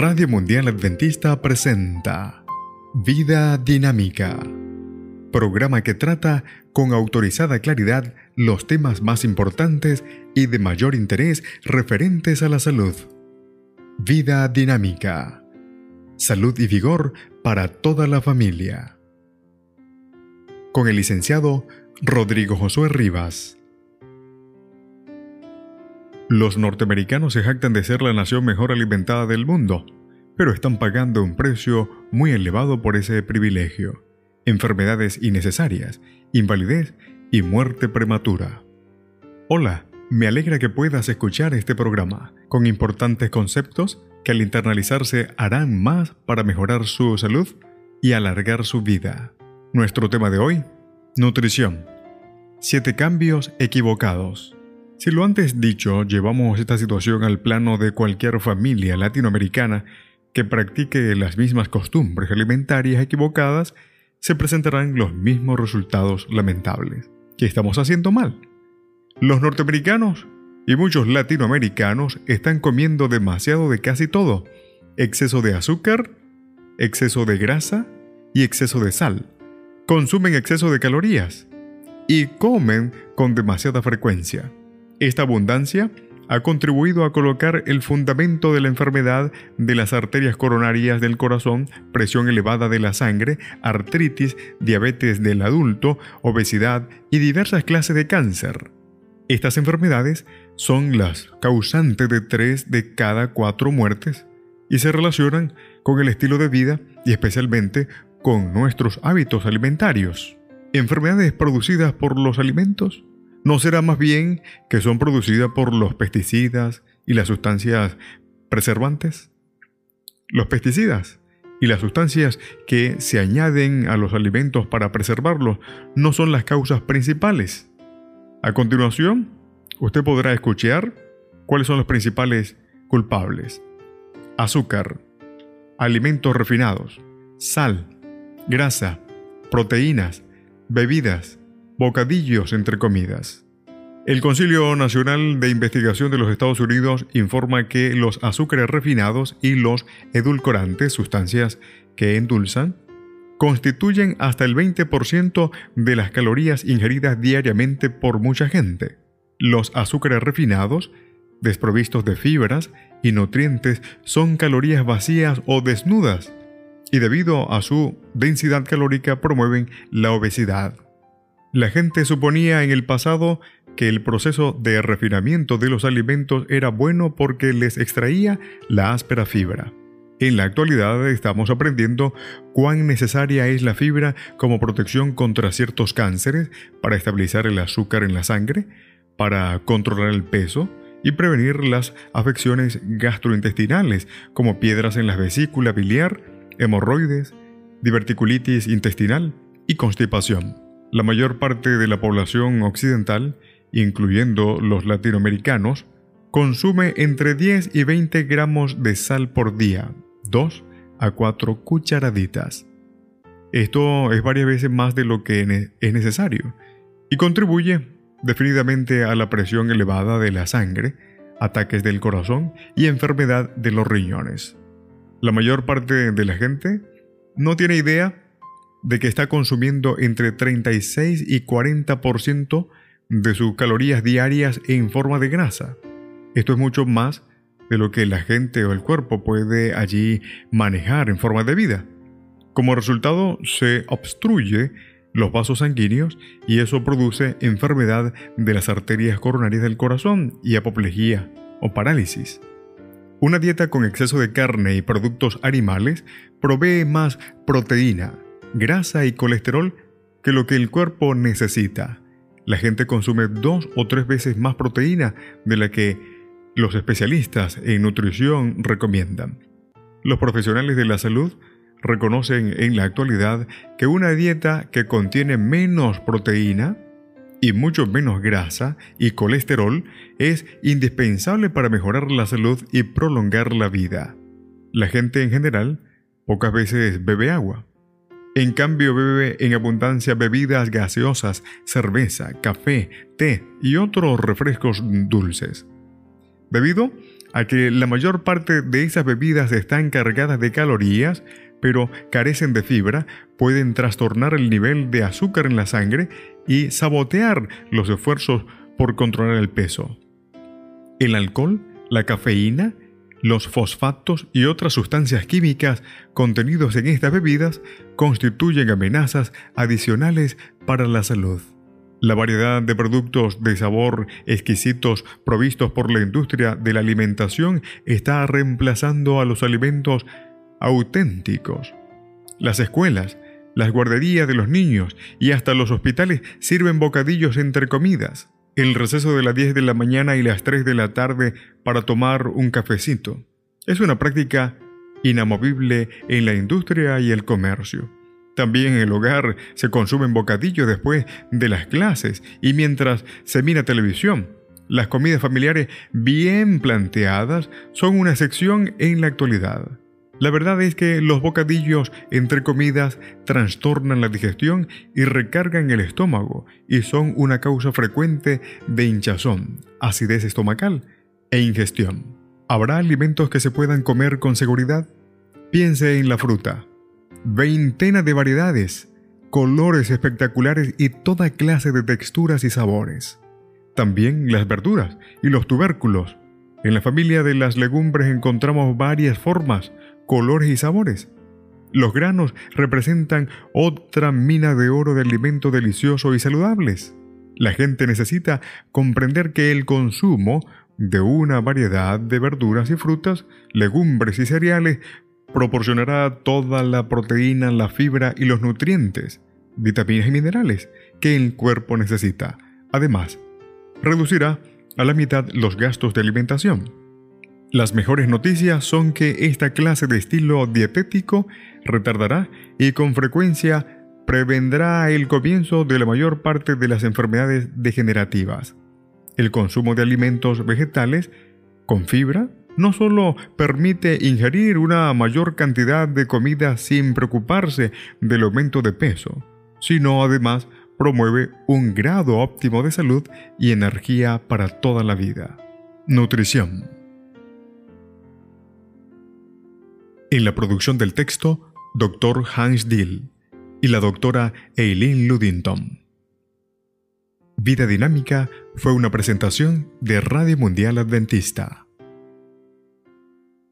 Radio Mundial Adventista presenta Vida Dinámica, programa que trata con autorizada claridad los temas más importantes y de mayor interés referentes a la salud. Vida Dinámica, salud y vigor para toda la familia. Con el licenciado Rodrigo Josué Rivas. Los norteamericanos se jactan de ser la nación mejor alimentada del mundo, pero están pagando un precio muy elevado por ese privilegio. Enfermedades innecesarias, invalidez y muerte prematura. Hola, me alegra que puedas escuchar este programa, con importantes conceptos que al internalizarse harán más para mejorar su salud y alargar su vida. Nuestro tema de hoy, nutrición. Siete cambios equivocados. Si lo antes dicho, llevamos esta situación al plano de cualquier familia latinoamericana que practique las mismas costumbres alimentarias equivocadas, se presentarán los mismos resultados lamentables. ¿Qué estamos haciendo mal? Los norteamericanos y muchos latinoamericanos están comiendo demasiado de casi todo. Exceso de azúcar, exceso de grasa y exceso de sal. Consumen exceso de calorías y comen con demasiada frecuencia. Esta abundancia ha contribuido a colocar el fundamento de la enfermedad de las arterias coronarias del corazón, presión elevada de la sangre, artritis, diabetes del adulto, obesidad y diversas clases de cáncer. Estas enfermedades son las causantes de tres de cada cuatro muertes y se relacionan con el estilo de vida y especialmente con nuestros hábitos alimentarios. Enfermedades producidas por los alimentos ¿No será más bien que son producidas por los pesticidas y las sustancias preservantes? Los pesticidas y las sustancias que se añaden a los alimentos para preservarlos no son las causas principales. A continuación, usted podrá escuchar cuáles son los principales culpables. Azúcar, alimentos refinados, sal, grasa, proteínas, bebidas, bocadillos entre comidas. El Concilio Nacional de Investigación de los Estados Unidos informa que los azúcares refinados y los edulcorantes, sustancias que endulzan, constituyen hasta el 20% de las calorías ingeridas diariamente por mucha gente. Los azúcares refinados, desprovistos de fibras y nutrientes, son calorías vacías o desnudas, y debido a su densidad calórica promueven la obesidad. La gente suponía en el pasado que el proceso de refinamiento de los alimentos era bueno porque les extraía la áspera fibra. En la actualidad estamos aprendiendo cuán necesaria es la fibra como protección contra ciertos cánceres, para estabilizar el azúcar en la sangre, para controlar el peso y prevenir las afecciones gastrointestinales como piedras en la vesícula biliar, hemorroides, diverticulitis intestinal y constipación. La mayor parte de la población occidental, incluyendo los latinoamericanos, consume entre 10 y 20 gramos de sal por día, 2 a 4 cucharaditas. Esto es varias veces más de lo que es necesario y contribuye definitivamente a la presión elevada de la sangre, ataques del corazón y enfermedad de los riñones. La mayor parte de la gente no tiene idea de que está consumiendo entre 36 y 40% de sus calorías diarias en forma de grasa. Esto es mucho más de lo que la gente o el cuerpo puede allí manejar en forma de vida. Como resultado, se obstruye los vasos sanguíneos y eso produce enfermedad de las arterias coronarias del corazón y apoplejía o parálisis. Una dieta con exceso de carne y productos animales provee más proteína, grasa y colesterol que lo que el cuerpo necesita. La gente consume dos o tres veces más proteína de la que los especialistas en nutrición recomiendan. Los profesionales de la salud reconocen en la actualidad que una dieta que contiene menos proteína y mucho menos grasa y colesterol es indispensable para mejorar la salud y prolongar la vida. La gente en general pocas veces bebe agua. En cambio bebe en abundancia bebidas gaseosas, cerveza, café, té y otros refrescos dulces. debido a que la mayor parte de esas bebidas están cargadas de calorías, pero carecen de fibra, pueden trastornar el nivel de azúcar en la sangre y sabotear los esfuerzos por controlar el peso. El alcohol, la cafeína, los fosfatos y otras sustancias químicas contenidos en estas bebidas constituyen amenazas adicionales para la salud. La variedad de productos de sabor exquisitos provistos por la industria de la alimentación está reemplazando a los alimentos auténticos. Las escuelas, las guarderías de los niños y hasta los hospitales sirven bocadillos entre comidas el receso de las 10 de la mañana y las 3 de la tarde para tomar un cafecito. Es una práctica inamovible en la industria y el comercio. También en el hogar se consumen bocadillos después de las clases y mientras se mira televisión. Las comidas familiares bien planteadas son una sección en la actualidad. La verdad es que los bocadillos entre comidas trastornan la digestión y recargan el estómago y son una causa frecuente de hinchazón, acidez estomacal e ingestión. ¿Habrá alimentos que se puedan comer con seguridad? Piense en la fruta. Veintena de variedades, colores espectaculares y toda clase de texturas y sabores. También las verduras y los tubérculos. En la familia de las legumbres encontramos varias formas, colores y sabores. Los granos representan otra mina de oro de alimentos deliciosos y saludables. La gente necesita comprender que el consumo de una variedad de verduras y frutas, legumbres y cereales proporcionará toda la proteína, la fibra y los nutrientes, vitaminas y minerales que el cuerpo necesita. Además, reducirá a la mitad los gastos de alimentación. Las mejores noticias son que esta clase de estilo dietético retardará y con frecuencia prevendrá el comienzo de la mayor parte de las enfermedades degenerativas. El consumo de alimentos vegetales con fibra no solo permite ingerir una mayor cantidad de comida sin preocuparse del aumento de peso, sino además promueve un grado óptimo de salud y energía para toda la vida. Nutrición. En la producción del texto, Dr. Hans Dill y la doctora Eileen Ludington. Vida Dinámica fue una presentación de Radio Mundial Adventista